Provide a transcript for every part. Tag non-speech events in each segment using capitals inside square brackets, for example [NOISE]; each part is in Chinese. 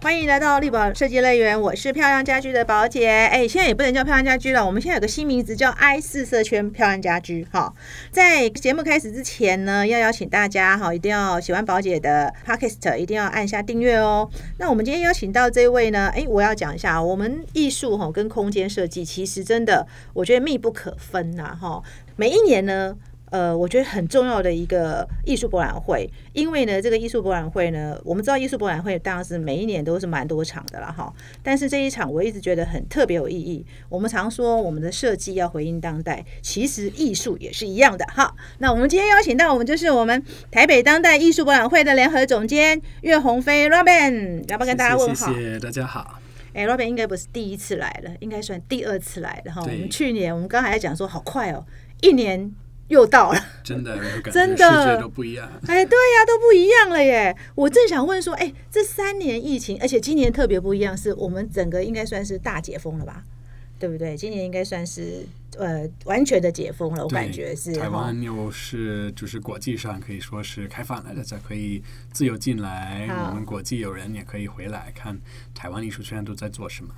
欢迎来到立宝设计乐园，我是漂亮家居的宝姐。哎，现在也不能叫漂亮家居了，我们现在有个新名字叫 I 四色圈漂亮家居。哈，在节目开始之前呢，要邀请大家哈，一定要喜欢宝姐的 Podcast，一定要按下订阅哦。那我们今天邀请到这位呢，哎，我要讲一下，我们艺术哈跟空间设计其实真的，我觉得密不可分呐。哈，每一年呢。呃，我觉得很重要的一个艺术博览会，因为呢，这个艺术博览会呢，我们知道艺术博览会当然是每一年都是蛮多场的了哈。但是这一场我一直觉得很特别有意义。我们常说我们的设计要回应当代，其实艺术也是一样的哈。那我们今天邀请到我们就是我们台北当代艺术博览会的联合总监岳鸿飞 Robin，要不要跟大家问好？谢谢大家好。哎，Robin 应该不是第一次来了，应该算第二次来了哈。我们去年我们刚才在讲说好快哦，一年。又到了，真的，真的，世界都不一样。哎，对呀，都不一样了耶！我正想问说，哎，这三年疫情，而且今年特别不一样，是我们整个应该算是大解封了吧？对不对？今年应该算是呃完全的解封了，我感觉是。台湾又是就是国际上可以说是开放了，大家可以自由进来，我们国际友人也可以回来看台湾艺术圈都在做什么。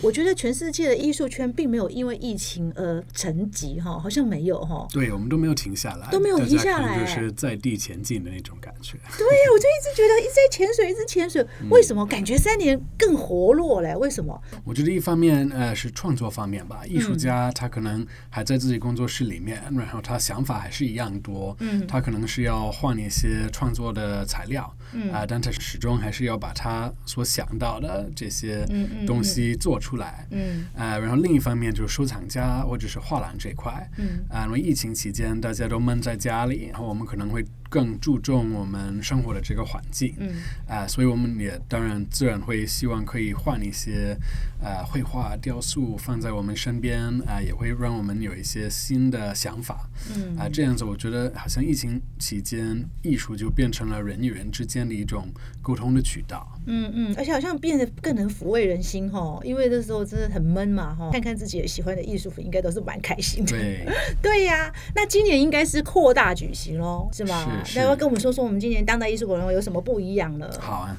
我觉得全世界的艺术圈并没有因为疫情而沉寂哈，好像没有哈。对，我们都没有停下来，都没有停下来，就是在地前进的那种感觉。[LAUGHS] 对呀，我就一直觉得一直在潜水，一直潜水。为什么感觉三年更活络嘞？为什么？我觉得一方面呃是创作方面吧，艺术家他可能还在自己工作室里面，然后他想法还是一样多，嗯，他可能是要换一些创作的材料，嗯啊，但他始终还是要把他所想到的这些东西做出。来，嗯，啊，然后另一方面就是收藏家或者是画廊这块，嗯，啊，因为疫情期间大家都闷在家里，然后我们可能会。更注重我们生活的这个环境，嗯，啊，所以我们也当然自然会希望可以换一些，呃，绘画、雕塑放在我们身边，啊，也会让我们有一些新的想法，嗯，啊，这样子我觉得好像疫情期间，艺术就变成了人与人之间的一种沟通的渠道，嗯嗯，而且好像变得更能抚慰人心哈，因为那时候真的很闷嘛哈，看看自己喜欢的艺术品，应该都是蛮开心的，对，[LAUGHS] 对呀，那今年应该是扩大举行喽，是吗？要不要跟我们说说我们今年当代艺术博览会有什么不一样了？好啊。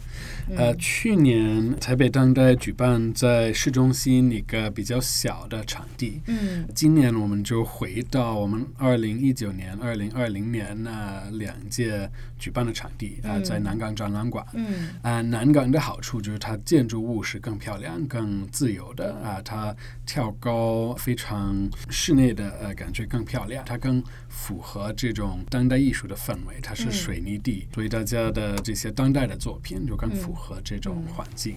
呃，去年台北当代举办在市中心一个比较小的场地。嗯，今年我们就回到我们二零一九年、二零二零年那两届举办的场地啊，在南港展览馆。嗯，啊，南港的好处就是它建筑物是更漂亮、更自由的啊，它跳高非常室内的呃感觉更漂亮，它更符合这种当代艺术的氛围。它是水泥地，所以大家的这些当代的作品就更符。符合这种环境。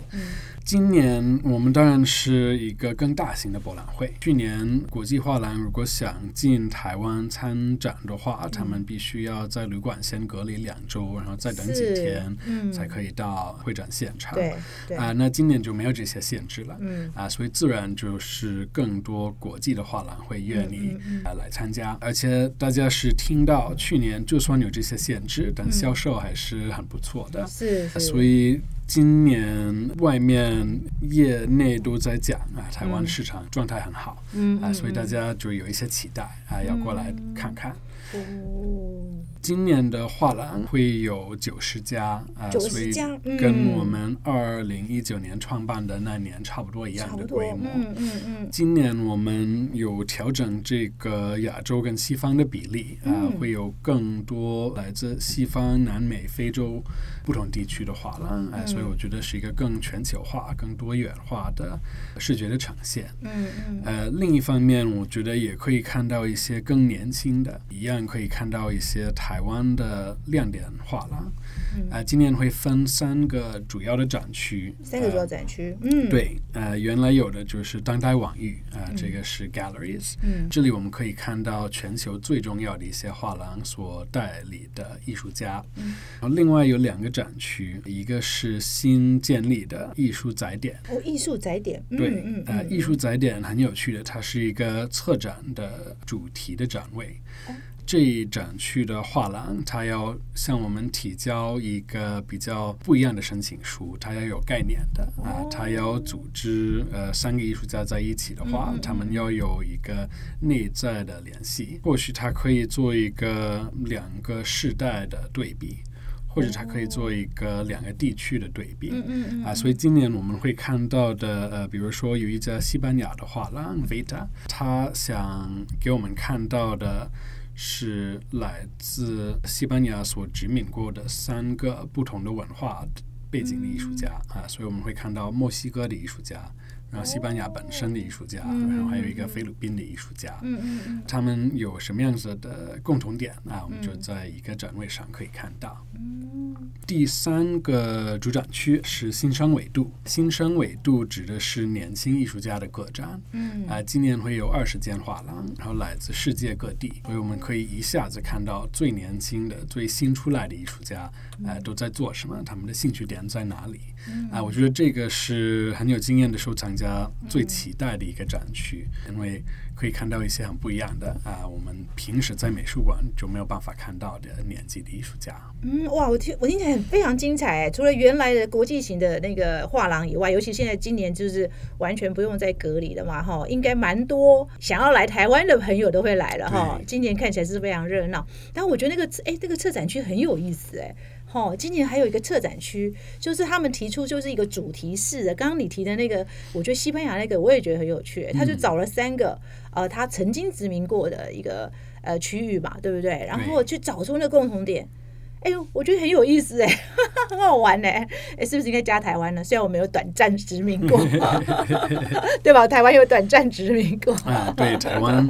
今年我们当然是一个更大型的博览会。去年国际画廊如果想进台湾参展的话，他们必须要在旅馆先隔离两周，然后再等几天，才可以到会展现场。对，啊，那今年就没有这些限制了。嗯，啊，所以自然就是更多国际的画廊会愿意啊来参加，而且大家是听到去年就算有这些限制，但销售还是很不错的。是，所以。今年外面业内都在讲啊，台湾市场状态很好，啊，所以大家就有一些期待啊，要过来看看。今年的画廊会有九十家啊，所以跟我们二零一九年创办的那年差不多一样的规模。嗯嗯嗯。今年我们有调整这个亚洲跟西方的比例啊，会有更多来自西方、南美、非洲不同地区的画廊啊，所以我觉得是一个更全球化、更多元化的视觉的呈现。嗯嗯。呃，另一方面，我觉得也可以看到一些更年轻的，一样可以看到一些台湾的亮点画廊。啊，今年会分三个主要的展区。三个主要展区，嗯，对，呃，原来有的就是当代网域，啊，这个是 galleries，嗯，这里我们可以看到全球最重要的一些画廊所代理的艺术家。嗯，然后另外有两个展区，一个是新建立的艺术载点。哦，艺术载点，对，呃，艺术载点很有趣的，它是一个策展的主题的展位。这一展区的画廊，它要向我们提交一个比较不一样的申请书，它要有概念的啊，它要组织呃三个艺术家在一起的话，他们要有一个内在的联系，或许它可以做一个两个世代的对比。或者它可以做一个两个地区的对比。嗯嗯嗯啊，所以今年我们会看到的，呃，比如说有一家西班牙的画廊 Vita，他想给我们看到的是来自西班牙所殖民过的三个不同的文化背景的艺术家啊，所以我们会看到墨西哥的艺术家，然后西班牙本身的艺术家，然后还有一个菲律宾的艺术家。嗯嗯嗯他们有什么样子的共同点啊？我们就在一个展位上可以看到。嗯第三个主展区是新生纬度，新生纬度指的是年轻艺术家的个展。嗯啊、今年会有二十间画廊，然后来自世界各地，所以我们可以一下子看到最年轻的、最新出来的艺术家，呃，都在做什么，他们的兴趣点在哪里。啊、我觉得这个是很有经验的收藏家最期待的一个展区，因为可以看到一些很不一样的啊、我们平时在美术馆就没有办法看到的年纪的艺术家。嗯，哇，我听我听起来很非常精彩哎！除了原来的国际型的那个画廊以外，尤其现在今年就是完全不用再隔离了嘛，哈，应该蛮多想要来台湾的朋友都会来了哈。今年看起来是非常热闹，但我觉得那个哎，这个策展区很有意思哎。哈，今年还有一个策展区，就是他们提出就是一个主题式的。刚刚你提的那个，我觉得西班牙那个我也觉得很有趣，他就找了三个呃他曾经殖民过的一个呃区域吧，对不对？然后去找出那个共同点。哎呦，我觉得很有意思哎，[LAUGHS] 很好玩哎，哎，是不是应该加台湾呢？虽然我没有短暂殖民过，[LAUGHS] 对吧？台湾有短暂殖民过，啊，对，台湾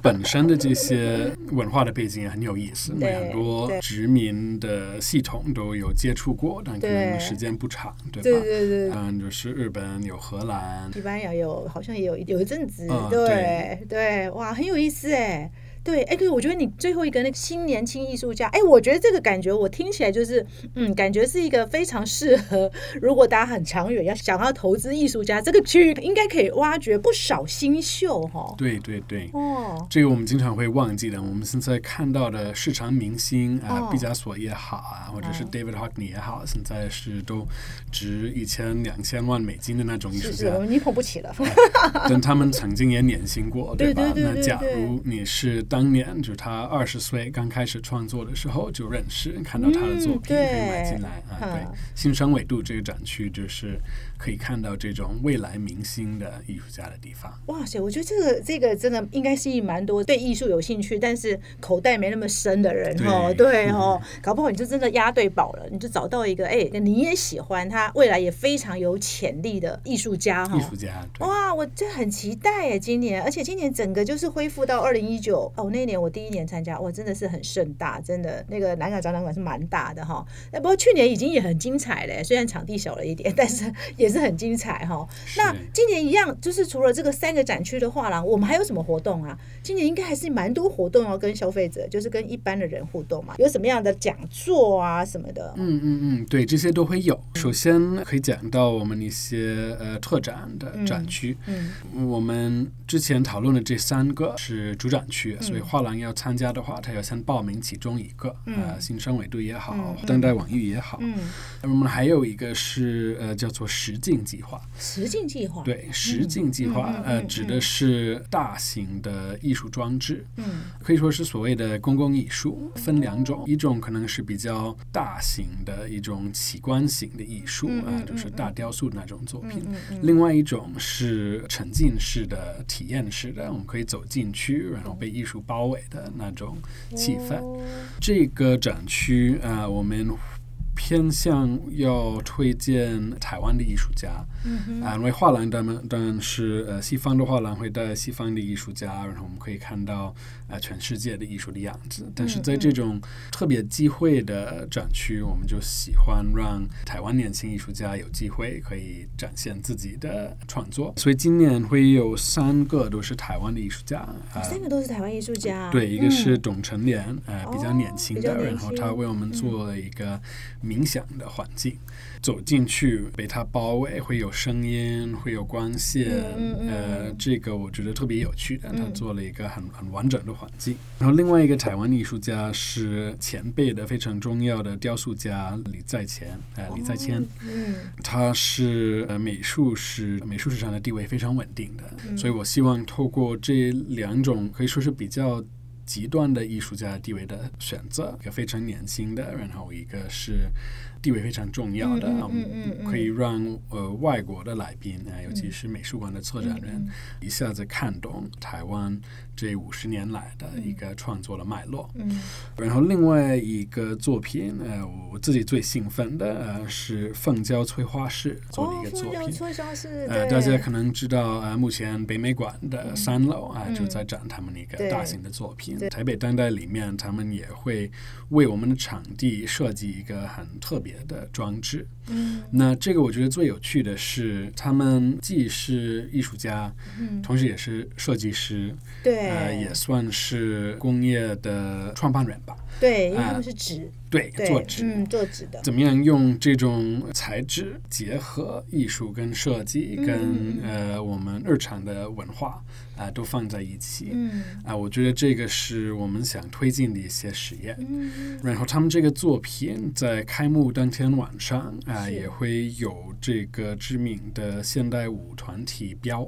本身的这些文化的背景也很有意思，对很多殖民的系统都有接触过，但可能时间不长，对吧？对对对。嗯，就是日本有荷兰，西班牙有好像也有有一阵子，嗯对对，哇，很有意思哎。对，哎，对，我觉得你最后一个那个新年轻艺术家，哎，我觉得这个感觉我听起来就是，嗯，感觉是一个非常适合，如果大家很长远要想要投资艺术家，这个区域应该可以挖掘不少新秀哈。对对对。哦，这个我们经常会忘记的。我们现在看到的市场明星啊、哦毕加索也好啊，或者是哦 David Hockney 也好，现在是都值一千、两千万美金的那种艺术家你捧不起了。[LAUGHS] 但他们曾经也年薪过，对吧？对对对那假如你是当年就是他二十岁刚开始创作的时候就认识，看到他的作品，可以买进来啊。嗯对，新生纬度这个展区就是可以看到这种未来明星的艺术家的地方。哇塞，我觉得这个这个真的应该吸引蛮多对艺术有兴趣，但是口袋没那么深的人哦。对对哦，搞不好你就真的押对宝了，你就找到一个哎，你也喜欢他，未来也非常有潜力的艺术家哈艺。术家，哇，我这很期待哎，今年，而且今年整个就是恢复到二零一九哦，那一年我第一年参加，哇，真的是很盛大，真的那个南港展览馆是蛮大的哈。哎，不过去年已经也很精彩嘞，虽然场地小了一点，但是也是很精彩哈。那今年一样，就是除了这个三个展区的画廊，我们还有什么活动啊？今年应该还是蛮多活动要跟消费者，就是跟一般的人互动嘛。有什么样的讲座啊什么的？嗯嗯嗯，对，这些都会有。首先可以讲到我们一些呃特展的展区。嗯我们之前讨论的这三个是主展区，所以画廊要参加的话，他要先报名其中一个，呃，新生纬度也好，嗯。当代网域也好。嗯，我们还有一个是呃叫做实境计划，实境计划。，对，实境计划、呃指的是大型的艺术装置，嗯。可以说是所谓的公共艺术，分两种，一种可能是比较大型的一种奇观型的艺术啊、就是大雕塑那种作品。另外一种是沉浸式的、体验式的，我们可以走进去，然后被艺术包围的那种气氛。哦这个展区啊、呃我们偏向要推荐台湾的艺术家，啊，因为画廊当然当然是呃西方的画廊会带西方的艺术家，然后我们可以看到呃全世界的艺术的样子。但是在这种特别机会的展区，我们就喜欢让台湾年轻艺术家有机会可以展现自己的创作。所以今年会有三个都是台湾的艺术家啊。三个都是台湾艺术家。对，一个嗯是董成莲，呃，比较年轻的，然后他为我们做了一个冥想的环境，走进去被它包围，会有声音，会有光线，嗯嗯呃，这个我觉得特别有趣的，他嗯做了一个很很完整的环境。然后另外一个台湾艺术家是前辈的非常重要的雕塑家李在前，呃，李在谦。嗯。他是呃美术史美术史上的地位非常稳定的，嗯。所以我希望透过这两种可以说是比较极端的艺术家地位的选择，一个非常年轻的，然后一个是地位非常重要的，嗯可以让呃外国的来宾啊、呃尤其是美术馆的策展人，嗯一下子看懂台湾这五十年来的一个创作的脉络。嗯然后另外一个作品，呃，我自己最兴奋的呃是凤娇催花室做的哦一，个作品。呃，大家可能知道，呃，目前北美馆的三楼啊、嗯。就在展他们的一个大型的作品。台北当代里面，他们也会为我们的场地设计一个很特别的装置。嗯那这个我觉得最有趣的是，他们既是艺术家，嗯，同时也是设计师，对，呃，也算是工业的创办人吧。对，因为他啊们是纸，对，对，做纸。嗯，做纸的，怎么样用这种材质结合艺术跟设计跟呃我们日常的文化啊、都放在一起嗯啊、我觉得这个是我们想推进的一些实验。嗯然后他们这个作品在开幕当天晚上啊、是也会有这个知名的现代舞团体标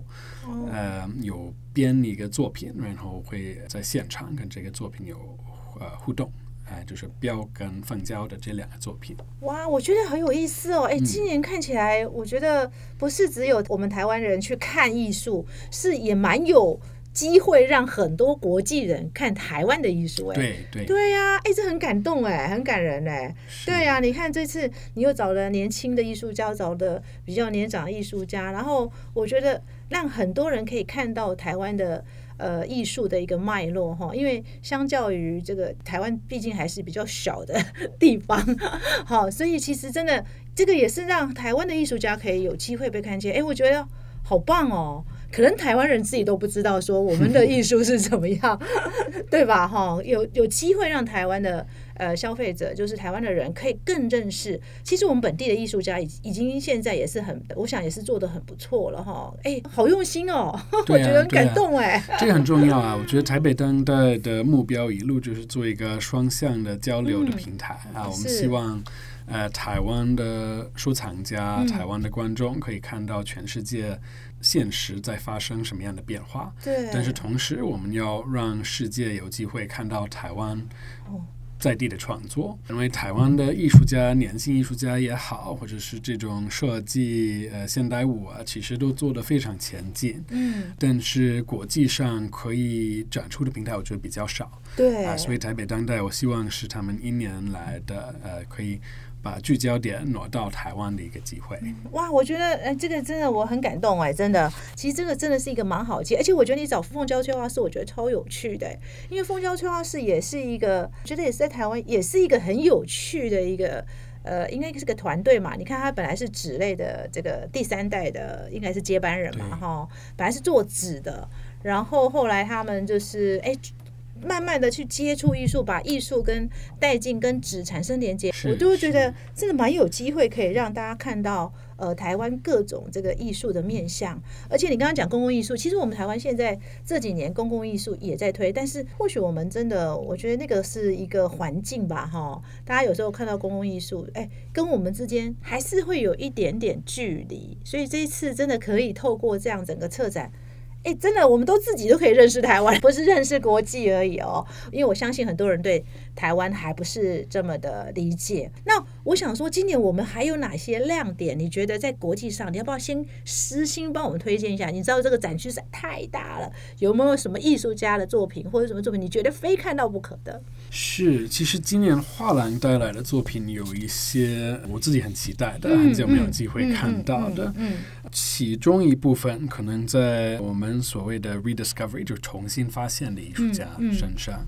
哦呃有编一个作品，然后会在现场跟这个作品有呃互动。哎、就是标跟凤娇的这两个作品，哇，我觉得很有意思哦！哎，今年看起来，我觉得不是只有我们台湾人去看艺术，是也蛮有机会让很多国际人看台湾的艺术。哎，对对对呀、哎，这很感动哎，很感人哎。是对呀、你看这次你又找了年轻的艺术家，找的比较年长的艺术家，然后我觉得让很多人可以看到台湾的呃艺术的一个脉络哈，因为相较于这个台湾，毕竟还是比较小的地方，[LAUGHS] 好，所以其实真的这个也是让台湾的艺术家可以有机会被看见。哎，我觉得好棒哦。可能台湾人自己都不知道，说我们的艺术是怎么样，[LAUGHS] 对吧？哈，有有机会让台湾的呃消费者，就是台湾的人，可以更认识。其实我们本地的艺术家已已经现在也是很，我想也是做的很不错了哈。哎，好用心哦，[LAUGHS] 我觉得很感动哎。这个很重要啊！我觉得台北当代的目标一路就是做一个双向的交流的平台、啊，我们希望。呃，台湾的收藏家、嗯台湾的观众可以看到全世界现实在发生什么样的变化，对，但是同时我们要让世界有机会看到台湾哦。在地的创作，因为台湾的艺术家、年轻艺术家也好，或者是这种设计、呃现代舞啊，其实都做得非常前进。嗯，但是国际上可以展出的平台，我觉得比较少。对，啊、所以台北当代，我希望是他们一年来的呃，可以把聚焦点挪到台湾的一个机会。哇，我觉得呃，这个真的我很感动哎，真的，其实这个真的是一个蛮好接，而且我觉得你找凤娇催花室，我觉得超有趣的，因为凤娇催花室也是一个，觉得也是在台湾，也是一个很有趣的一个。呃，应该是个团队嘛。你看，他本来是纸类的这个第三代的，应该是接班人嘛，哈。本来是做纸的，然后后来他们就是哎，慢慢的去接触艺术，把艺术跟带进跟纸产生连接，我就会觉得真的蛮有机会可以让大家看到呃台湾各种这个艺术的面向。而且你刚刚讲公共艺术，其实我们台湾现在这几年公共艺术也在推，但是或许我们真的，我觉得那个是一个环境吧，哈。大家有时候看到公共艺术，哎，跟我们之间还是会有一点点距离，所以这一次真的可以透过这样整个策展。哎，真的，我们都自己都可以认识台湾，不是认识国际而已哦。因为我相信很多人对台湾还不是这么的理解。那我想说，今年我们还有哪些亮点？你觉得在国际上，你要不要先私心帮我们推荐一下？你知道这个展区实在太大了，有没有什么艺术家的作品或者什么作品，你觉得非看到不可的？是，其实今年画廊带来的作品有一些我自己很期待的，嗯很久没有机会看到的。嗯，其中一部分可能在我们所谓的 rediscovery，就是重新发现的艺术家嗯嗯身上，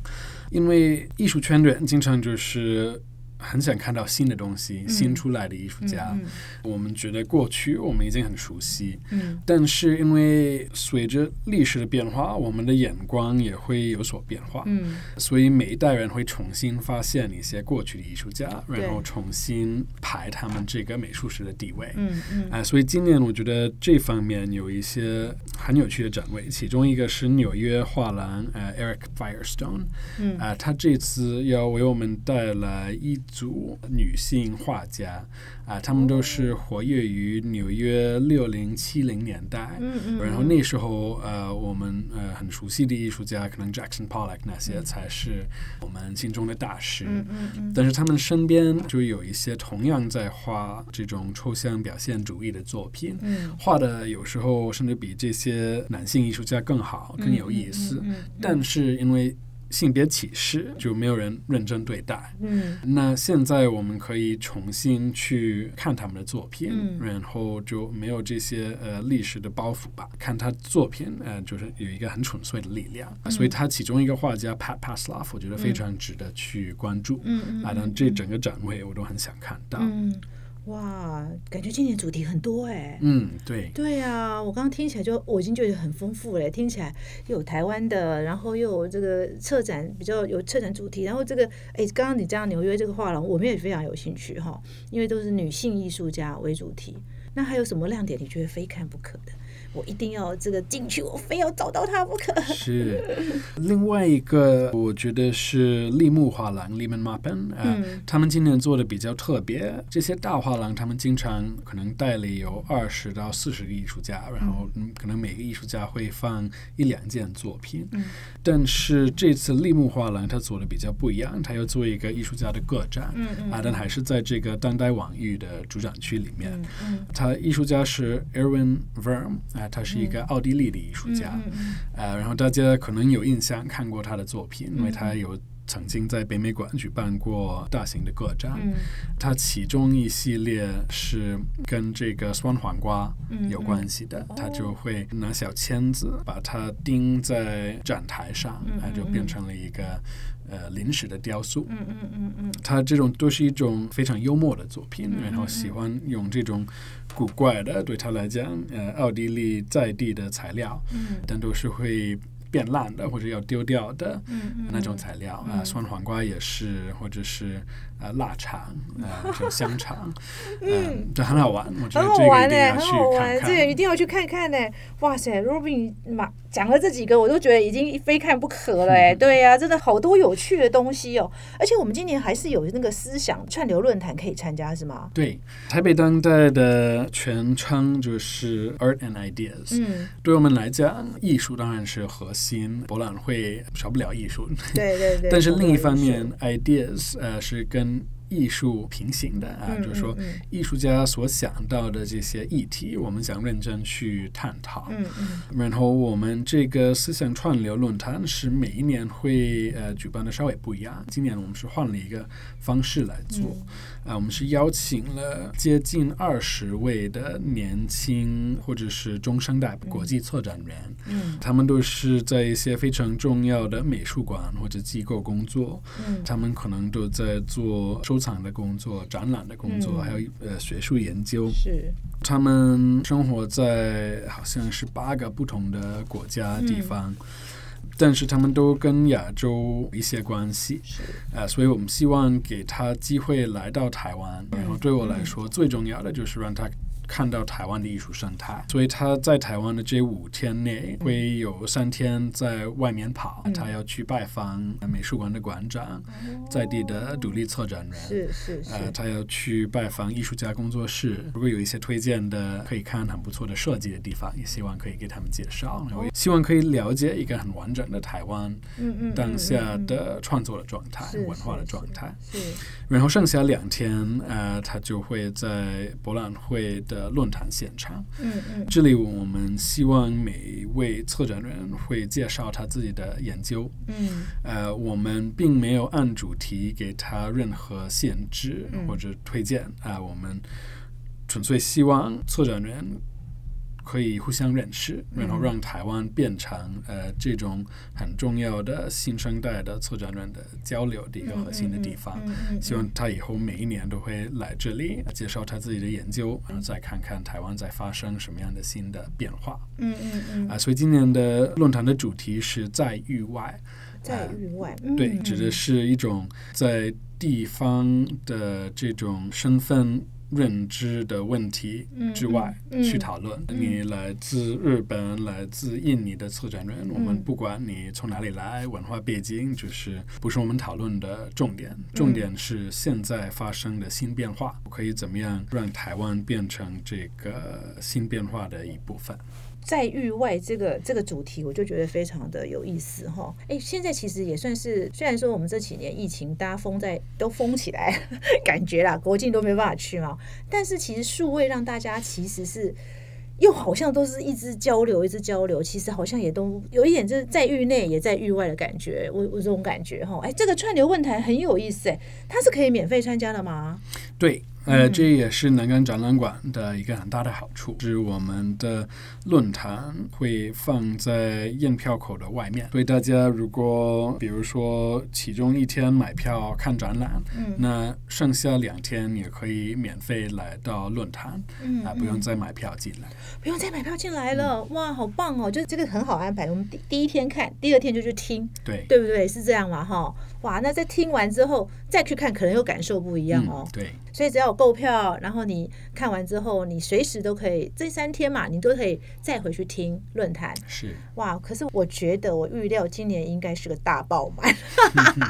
因为艺术圈的人经常就是。很想看到新的东西，新出来的艺术家。嗯我们觉得过去我们已经很熟悉，嗯。但是因为随着历史的变化，我们的眼光也会有所变化。嗯。所以每一代人会重新发现一些过去的艺术家，然后重新排他们这个美术史的地位。嗯嗯。啊、所以今年我觉得这方面有一些很有趣的展位，其中一个是纽约画廊呃 Eric Firestone，嗯。啊、他这次要为我们带来一组女性画家啊，她们都是活跃于纽约六零七零年代。嗯嗯然后那时候，呃，我们呃很熟悉的艺术家，可能 Jackson Pollock 那些才是我们心中的大师。嗯嗯嗯但是他们身边就有一些同样在画这种抽象表现主义的作品，嗯画的有时候甚至比这些男性艺术家更好、更有意思。嗯但是因为性别歧视，就没有人认真对待。嗯那现在我们可以重新去看他们的作品，嗯然后就没有这些呃历史的包袱吧。看他作品，呃，就是有一个很纯粹的力量。嗯所以他其中一个画家 Pat Pasloff，我觉得非常值得去关注。嗯嗯啊，但这整个展位我都很想看到。嗯，哇，感觉今年主题很多哎。嗯，对，对呀、我刚刚听起来就我已经觉得很丰富了，听起来又有台湾的，然后又有这个策展比较有策展主题，然后这个哎，刚刚你这样纽约这个画廊，我们也非常有兴趣哈，因为都是女性艺术家为主题。那还有什么亮点？你觉得非看不可的？我一定要这个进去，我非要找到他不可。[LAUGHS] 是。另外一个，我觉得是立木画廊 （Lehman Mappen） 啊、嗯他们今年做的比较特别。这些大画廊，他们经常可能代理有二十到四十个艺术家，然后嗯，可能每个艺术家会放一两件作品。嗯但是这次立木画廊他做的比较不一样，他要做一个艺术家的个展。嗯嗯啊，但还是在这个当代网域的主展区里面。嗯嗯他艺术家是 Erwin Verm 啊、他是一个奥地利的艺术家。呃，然后大家可能有印象看过他的作品，因为嗯。他有曾经在北美馆举办过大型的个展。嗯。他其中一系列是跟这个酸黄瓜嗯有关系的，嗯他就会拿小签子把它钉在展台上，嗯啊、就嗯。变成了一个呃临时的雕塑。嗯嗯嗯嗯。他这种都是一种非常幽默的作品，嗯然后喜欢用这种古怪的，对他来讲，呃，奥地利在地的材料，嗯。但都是会变烂的或者要丢掉的那种材料啊、嗯。酸黄瓜也是，或者是呃腊肠，呃，[LAUGHS] 这种香肠，嗯，这很好玩，我觉得这个一好玩呢、定要去很好玩，看看。这个一定要去看看呢、哇塞，Robin 马讲了这几个，我都觉得已经非看不可了哎、对呀、真的好多有趣的东西哦。而且我们今年还是有那个思想串流论坛可以参加，是吗？对，台北当代的全称就是 Art and Ideas。嗯，对我们来讲，艺术当然是核心，博览会少不了艺术。对对对。[LAUGHS] 但是另一方面，ideas 呃是跟艺术平行的啊，嗯就是说艺术家所想到的这些议题，我们想认真去探讨。嗯嗯。然后我们这个思想串流论坛是每一年会呃举办的稍微不一样，今年我们是换了一个方式来做，啊、我们是邀请了接近二十位的年轻或者是中生代国际策展人，嗯他们都是在一些非常重要的美术馆或者机构工作，嗯他们可能都在做收藏的工作、展览的工作，嗯还有呃学术研究。是他们生活在好像是八个不同的国家地方。但是他们都跟亚洲一些关系，啊呃，所以我们希望给他机会来到台湾。嗯。然后对我来说，最重要的就是让他看到台湾的艺术生态。所以他在台湾的这五天内会有三天在外面跑，嗯他要去拜访美术馆的馆长，在地的独立策展人。是是是呃，他要去拜访艺术家工作室，如果有一些推荐的可以看很不错的设计的地方，也希望可以给他们介绍，然后也希望可以了解一个很完整的台湾嗯嗯当下的创作的状态、是文化的状态。是然后剩下两天，呃，他就会在博览会的论坛现场。嗯嗯。这里我们希望每一位策展人会介绍他自己的研究，嗯。呃，我们并没有按主题给他任何限制嗯。或者推荐。啊、我们纯粹希望策展人可以互相认识，然后嗯让台湾变成呃这种很重要的新生代的策展人的交流的一个核心的地方。希望他以后每一年都会来这里介绍他自己的研究，然后再看看台湾在发生什么样的新的变化嗯嗯嗯啊。所以今年的论坛的主题是在域外，在域外对，嗯指的是一种在地方的这种身份认知的问题之外去讨论。你来自日本、来自印尼的策展人，我们不管你从哪里来，文化背景就是不是我们讨论的重点。重点是现在发生的新变化，可以怎么样让台湾变成这个新变化的一部分。在域外这个这个主题，我就觉得非常的有意思哈。哎，现在其实也算是，虽然说我们这几年疫情大家封在都封起来，[LAUGHS] 感觉啦国境都没办法去嘛，但是其实数位让大家其实是又好像都是一直交流，一直交流，其实好像也都有一点就是在域内也在域外的感觉，我我这种感觉哈。哎，这个串流问坛很有意思哎，它是可以免费参加的吗？对。呃，这也是南港展览馆的一个很大的好处，是我们的论坛会放在验票口的外面，所以大家如果比如说其中一天买票看展览，嗯，那剩下两天也可以免费来到论坛，嗯，啊，不用再买票进来，不用再买票进来了，哇，好棒哦，就这个很好安排，我们第第一天看，第二天就去听，对，对不对？是这样嘛，哈，哇，那在听完之后再去看，可能又感受不一样哦，对，所以只要有。购票，然后你看完之后，你随时都可以，这三天嘛，你都可以再回去听论坛。是哇，可是我觉得我预料今年应该是个大爆满，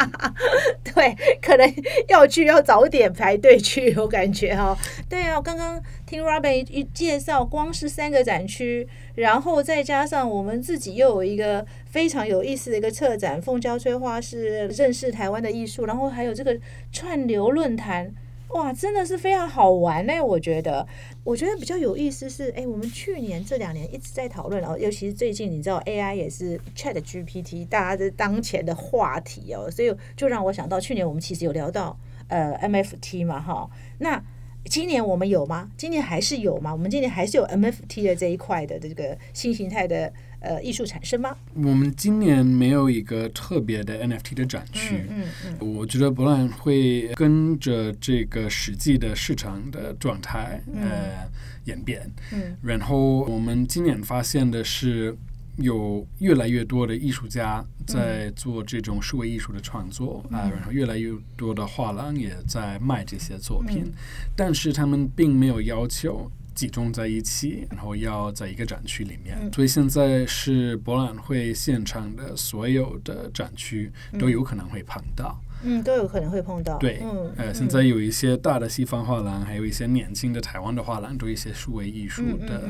[LAUGHS] 对，可能要去要早点排队去，我感觉哈。对啊，刚刚听 Robin 一介绍，光是三个展区，然后再加上我们自己又有一个非常有意思的一个策展——凤娇催花是认识台湾的艺术，然后还有这个串流论坛。哇，真的是非常好玩呢！我觉得，我觉得比较有意思是，哎，我们去年这两年一直在讨论哦，尤其是最近，你知道 AI 也是 Chat GPT 大家的当前的话题哦，所以就让我想到去年我们其实有聊到呃 MFT 嘛，哈，那今年我们有吗？今年还是有吗？我们今年还是有 MFT 的这一块的这个新形态的。呃，艺术产生吗？我们今年没有一个特别的 NFT 的展区。嗯嗯，我觉得博览会跟着这个实际的市场的状态呃演变。嗯，然后我们今年发现的是，有越来越多的艺术家在做这种数位艺术的创作啊，然后越来越多的画廊也在卖这些作品，但是他们并没有要求。集中在一起，然后要在一个展区里面，所以现在是博览会现场的所有的展区都有可能会碰到。嗯，都有可能会碰到。对，呃，现在有一些大的西方画廊，还有一些年轻的台湾的画廊，做一些数位艺术的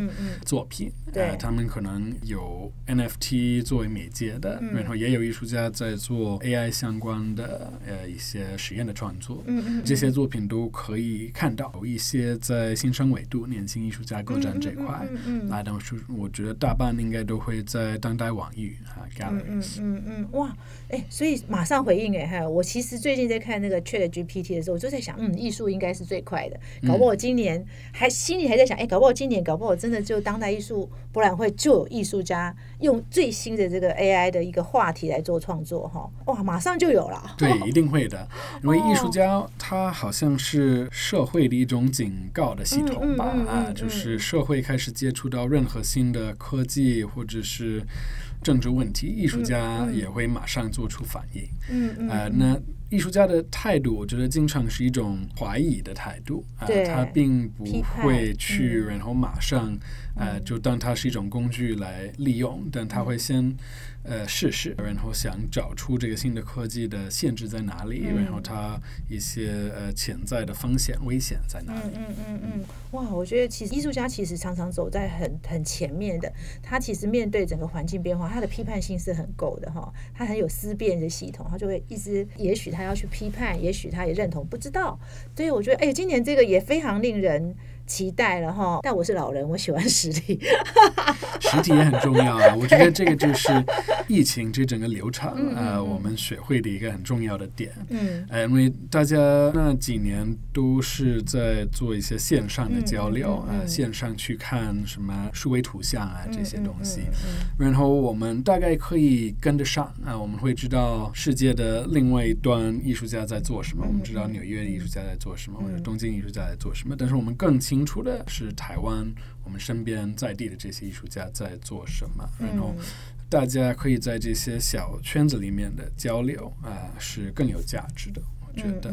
作品。对，他们可能有 NFT 作为媒介的，然后也有艺术家在做 AI 相关的呃一些实验的创作。嗯嗯，这些作品都可以看到。有一些在新生维度年轻艺术家个展这块，嗯嗯，来的是我觉得大半应该都会在当代网域啊 galleries。嗯嗯嗯，哇，哎，所以马上回应哎哈，我其实。最近在看那个 Chat GPT 的时候，我就在想，嗯，艺术应该是最快的。搞不好今年还心里还在想，哎，搞不好今年搞不好真的就当代艺术博览会就有艺术家用最新的这个 AI 的一个话题来做创作，哈，哇，马上就有了。对，一定会的，因为艺术家他好像是社会的一种警告的系统吧？啊，就是社会开始接触到任何新的科技或者是。政治问题，艺术家也会马上做出反应。嗯嗯，呃，那艺术家的态度，我觉得经常是一种怀疑的态度。啊，他并不会去，然后马上，呃，就当它是一种工具来利用，但他会先。呃，试试，然后想找出这个新的科技的限制在哪里，然后它一些呃潜在的风险、危险在哪里？嗯嗯嗯嗯，哇，我觉得其实艺术家其实常常走在很很前面的，他其实面对整个环境变化，他的批判性是很够的哈，他很有思辨的系统，他就会一直，也许他要去批判，也许他也认同，不知道。所以我觉得，哎，今年这个也非常令人。期待了哈，但我是老人，[LAUGHS] 我喜欢实体，实体也很重要啊。[LAUGHS] 我觉得这个就是疫情这整个流程啊，我们学会的一个很重要的点。嗯，呃，因为大家那几年都是在做一些线上的交流啊，线上去看什么数位图像啊这些东西，然后我们大概可以跟得上啊，我们会知道世界的另外一端艺术家在做什么，我们知道纽约艺术家在做什么，或者东京艺术家在做什么，但是我们更清。清楚的是，台湾我们身边在地的这些艺术家在做什么，然后大家可以在这些小圈子里面的交流啊，是更有价值的。我觉得。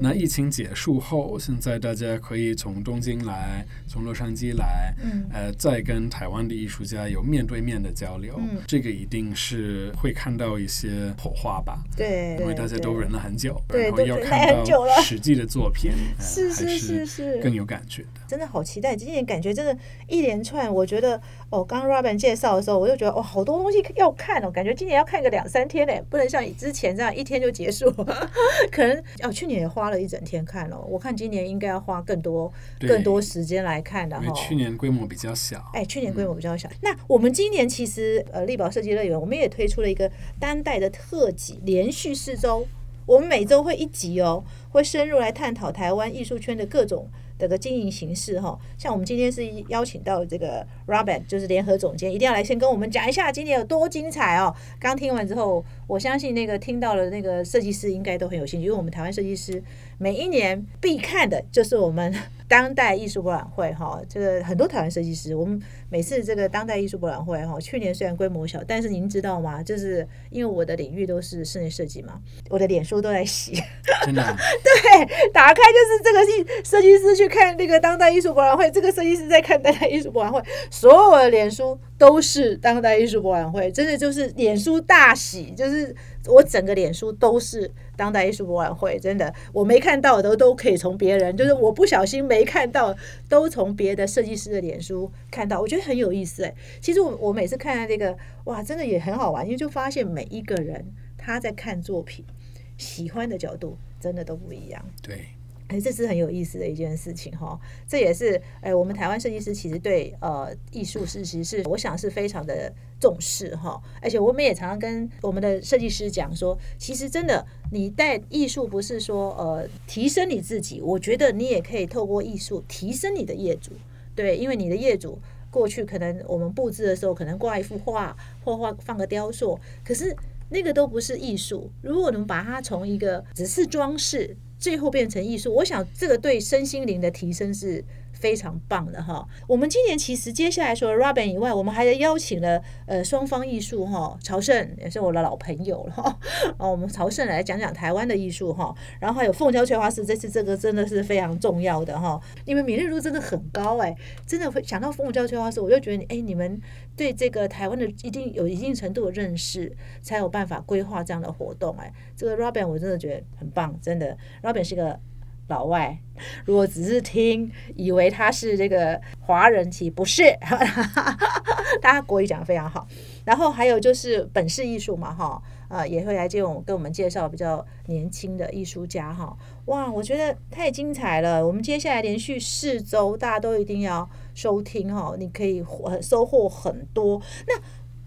那疫情结束后，现在大家可以从东京来，从洛杉矶来，呃，再跟台湾的艺术家有面对面的交流，这个一定是会看到一些火花吧？对，因为大家都忍了很久，然后要看到实际的作品，是是是是，更有感觉的。真的好期待，今年感觉真的，一连串，我觉得哦，刚 Robin 介绍的时候，我就觉得哦，好多东西要看哦，感觉今年要看个两三天嘞，不能像之前这样一天就结束，[LAUGHS] 可能哦，去年也花了一整天看了，我看今年应该要花更多更多时间来看的哈。去年规模比较小，哎，去年规模比较小。那我们今年其实呃，力宝设计乐园，我们也推出了一个当代的特辑，连续四周，我们每周会一集哦，会深入来探讨台湾艺术圈的各种。的个经营形式哈，像我们今天是邀请到这个 Robert，就是联合总监，一定要来先跟我们讲一下今年有多精彩哦。刚听完之后，我相信那个听到了那个设计师应该都很有兴趣，因为我们台湾设计师每一年必看的就是我们。[LAUGHS] 当代艺术博览会哈，这个很多台湾设计师，我们每次这个当代艺术博览会哈，去年虽然规模小，但是您知道吗？就是因为我的领域都是室内设计嘛，我的脸书都在洗，[LAUGHS] 真的，对，打开就是这个系设计师去看那个当代艺术博览会，这个设计师在看当代艺术博览会，所有的脸书都是当代艺术博览会，真的就是脸书大喜，就是。我整个脸书都是当代艺术博览会，真的，我没看到的都可以从别人，就是我不小心没看到，都从别的设计师的脸书看到，我觉得很有意思哎。其实我我每次看到这个，哇，真的也很好玩，因为就发现每一个人他在看作品，喜欢的角度真的都不一样。对。哎，这是很有意思的一件事情哈，这也是哎，我们台湾设计师其实对呃艺术是其实是我想是非常的重视哈，而且我们也常常跟我们的设计师讲说，其实真的你带艺术不是说呃提升你自己，我觉得你也可以透过艺术提升你的业主，对，因为你的业主过去可能我们布置的时候可能挂一幅画或画放个雕塑，可是那个都不是艺术，如果能把它从一个只是装饰。最后变成艺术，我想这个对身心灵的提升是。非常棒的哈！我们今年其实接下来说 Robin 以外，我们还邀请了呃双方艺术哈，朝圣也是我的老朋友了哈。[LAUGHS] 哦，我们朝圣来讲讲台湾的艺术哈，然后还有凤娇翠花寺，这次这个真的是非常重要的哈。你们敏锐度真的很高哎，真的会想到凤娇翠花寺，我就觉得哎，你们对这个台湾的一定有一定程度的认识，才有办法规划这样的活动哎。这个 Robin 我真的觉得很棒，真的，Robin 是个。老外，如果只是听，以为他是这个华人，其实不是。[LAUGHS] 大家国语讲的非常好。然后还有就是本市艺术嘛，哈，呃，也会来这种跟我们介绍比较年轻的艺术家，哈。哇，我觉得太精彩了。我们接下来连续四周，大家都一定要收听哈，你可以收获很多。那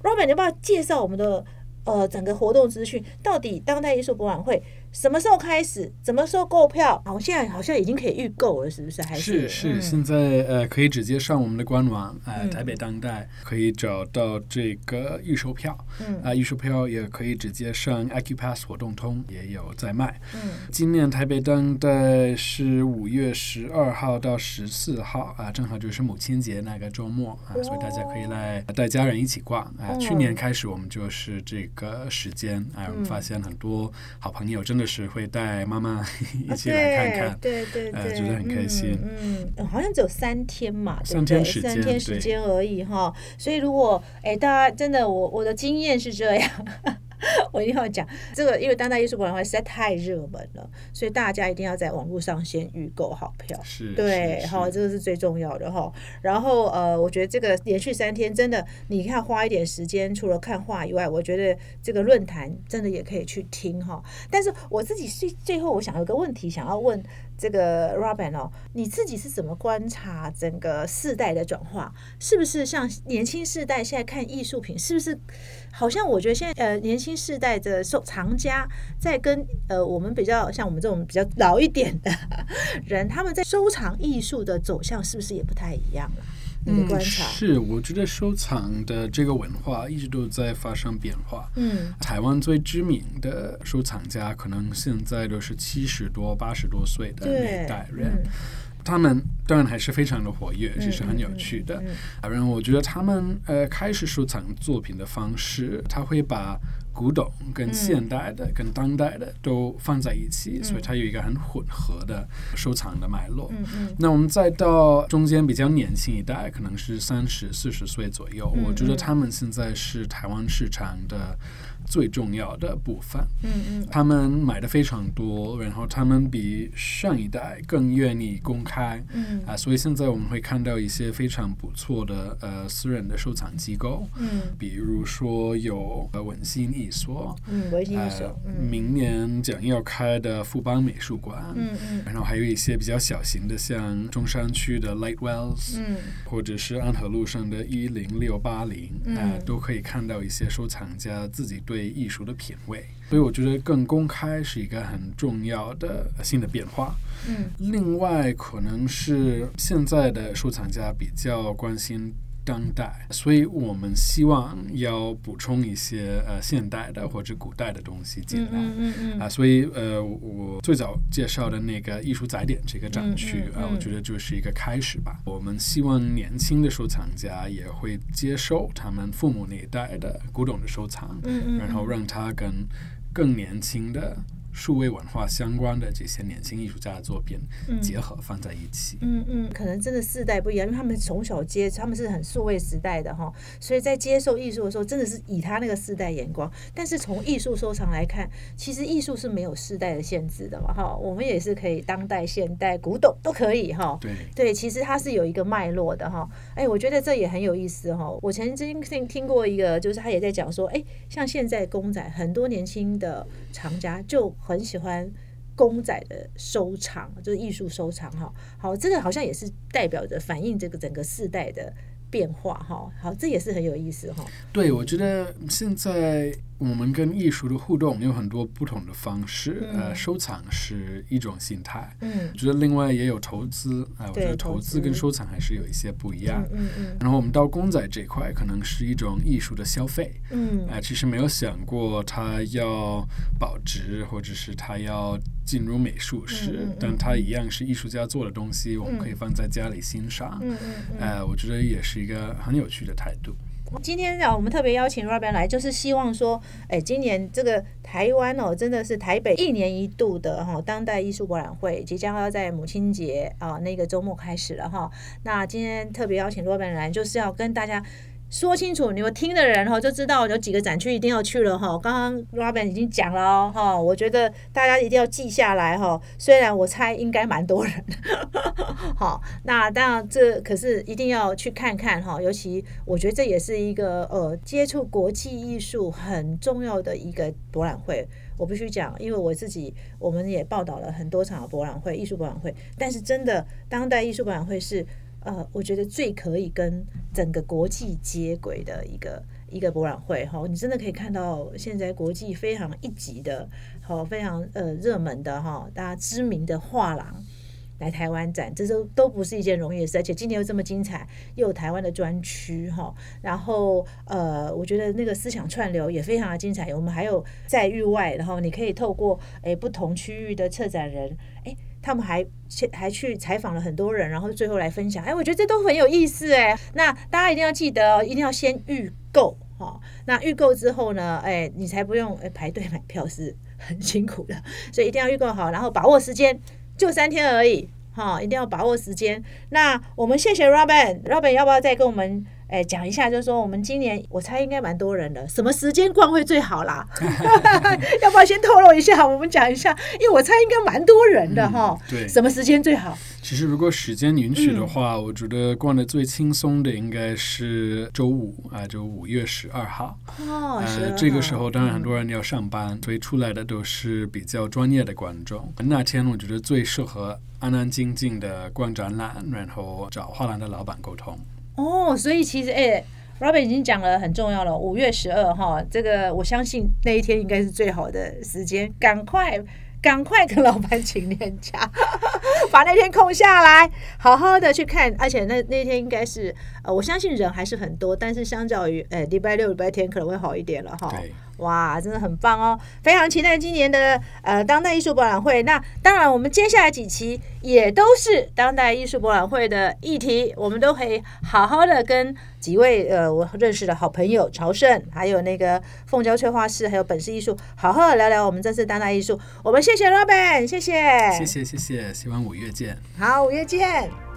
Robert，要不要介绍我们的呃整个活动资讯？到底当代艺术博览会？什么时候开始？什么时候购票？好，现在好像已经可以预购了，是不是？还是是现在呃，可以直接上我们的官网，呃，台北当代可以找到这个预售票。嗯啊，预售票也可以直接上 Acupass 活动通也有在卖。嗯，今年台北当代是五月十二号到十四号啊，正好就是母亲节那个周末啊，所以大家可以来带家人一起逛啊。去年开始我们就是这个时间啊，我们发现很多好朋友真的。就是会带妈妈 [LAUGHS] 一起来看看，对对对，觉得很开心。嗯，好像只有三天嘛，三天时间，三天时间而已哈。所以如果哎，大家真的，我我的经验是这样。[LAUGHS] 我一定要讲这个，因为当代艺术博览会实在太热门了，所以大家一定要在网络上先预购好票。是，对，好，这个是最重要的哈。然后呃，我觉得这个连续三天真的，你看花一点时间，除了看画以外，我觉得这个论坛真的也可以去听哈。但是我自己最最后，我想有个问题想要问。这个 Robin 哦，你自己是怎么观察整个世代的转化？是不是像年轻世代现在看艺术品，是不是好像我觉得现在呃年轻世代的收藏家在跟呃我们比较像我们这种比较老一点的人，他们在收藏艺术的走向是不是也不太一样了？嗯，是，我觉得收藏的这个文化一直都在发生变化。嗯，台湾最知名的收藏家可能现在都是七十多、八十多岁的那一代人，他们当然还是非常的活跃，其实很有趣的。然后我觉得他们呃开始收藏作品的方式，他会把。古董、跟现代的、跟当代的都放在一起，所以它有一个很混合的收藏的脉络。那我们再到中间比较年轻一代，可能是三十四十岁左右，嗯我觉得他们现在是台湾市场的最重要的部分。嗯嗯他们买的非常多，然后他们比上一代更愿意公开。嗯啊，所以现在我们会看到一些非常不错的呃私人的收藏机构，嗯比如说有呃文心艺所，嗯，明年将要开的富邦美术馆，嗯嗯。然后还有一些比较小型的，像中山区的 Lightwells，、嗯。或者是安和路上的一零六八零，嗯。啊，都可以看到一些收藏家自己对艺术的品味。所以我觉得更公开是一个很重要的新的变化。嗯。另外，可能是现在的收藏家比较关心当代，所以我们希望要补充一些呃现代的或者古代的东西进嗯来。嗯嗯啊，所以呃，我最早介绍的那个艺术载点这个展区啊，嗯嗯嗯我觉得就是一个开始吧。我们希望年轻的收藏家也会接受他们父母那一代的古董的收藏，嗯嗯，然后让他跟更年轻的数位文化相关的这些年轻艺术家的作品结合放在一起。嗯嗯，可能真的世代不一样，因为他们从小接，他们是很数位时代的哈，所以在接受艺术的时候，真的是以他那个世代眼光。但是从艺术收藏来看，其实艺术是没有世代的限制的嘛哈，我们也是可以当代、现代、古董都可以哈。对，对，其实它是有一个脉络的哈。哎，我觉得这也很有意思哈。我曾经听听过一个，就是他也在讲说，哎，像现在公仔，很多年轻的藏家就很喜欢。公仔的收藏就是艺术收藏哈，好，这个好像也是代表着反映这个整个世代的变化哈，好，这也是很有意思哈。对，我觉得现在我们跟艺术的互动有很多不同的方式，呃，收藏是一种心态。嗯我觉得另外也有投资啊、我觉得投资跟收藏还是有一些不一样嗯。嗯嗯然后我们到公仔这块，可能是一种艺术的消费，嗯啊、其实没有想过它要保值，或者是它要进入美术史，嗯嗯嗯但它一样是艺术家做的东西，我们可以放在家里欣赏。嗯嗯嗯。呃，我觉得也是一个很有趣的态度。今天啊，我们特别邀请 Robin 来，就是希望说，哎，今年这个台湾哦，真的是台北一年一度的哈、当代艺术博览会，即将要在母亲节啊那个周末开始了哈。那今天特别邀请 Robin 来，就是要跟大家。说清楚，你们听的人哈就知道有几个展区一定要去了哈。刚刚 Robin 已经讲了哈，我觉得大家一定要记下来哈。虽然我猜应该蛮多人的，好，那当然这可是一定要去看看哈。尤其我觉得这也是一个呃接触国际艺术很重要的一个博览会。我必须讲，因为我自己我们也报道了很多场博览会、艺术博览会，但是真的当代艺术博览会是。呃，我觉得最可以跟整个国际接轨的一个一个博览会哈，你真的可以看到现在国际非常一级的，好非常呃热门的哈，大家知名的画廊来台湾展，这都都不是一件容易的事，而且今年又这么精彩，又有台湾的专区哈，然后呃，我觉得那个思想串流也非常的精彩，我们还有在域外，然后你可以透过诶不同区域的策展人，诶。他们还去还去采访了很多人，然后最后来分享。哎，我觉得这都很有意思哎。那大家一定要记得，一定要先预购哈。那预购之后呢，哎，你才不用哎排队买票是很辛苦的，[LAUGHS] 所以一定要预购好，然后把握时间，就三天而已哈，一定要把握时间。那我们谢谢 Robin，Robin 要不要再跟我们？哎，讲一下，就是说我们今年我猜应该蛮多人的，什么时间逛会最好啦？[LAUGHS] 要不要先透露一下？我们讲一下，因为我猜应该蛮多人的哈、对，什么时间最好？其实如果时间允许嗯的话，我觉得逛的最轻松的应该是周五啊，就五月十二号。哦，呃，12这个时候当然很嗯多人要上班，所以出来的都是比较专业的观众。那天我觉得最适合安安静静的逛展览，然后找画廊的老板沟通。哦，所以其实哎。Robert 已经讲了很重要了，五月十二号，这个我相信那一天应该是最好的时间，赶快赶快跟老板请年假。[LAUGHS] 把那天空下来，好好的去看。而且那那天应该是呃，我相信人还是很多，但是相较于呃礼拜六、礼拜天可能会好一点了哈。哇，真的很棒哦！非常期待今年的呃当代艺术博览会。那当然，我们接下来几期也都是当代艺术博览会的议题，我们都可以好好的跟几位呃我认识的好朋友朝圣，还有那个凤娇翠画室，还有本市艺术，好好的聊聊我们这次当代艺术。我们谢谢罗本谢谢，谢谢谢谢，希望五月见。好，五月见。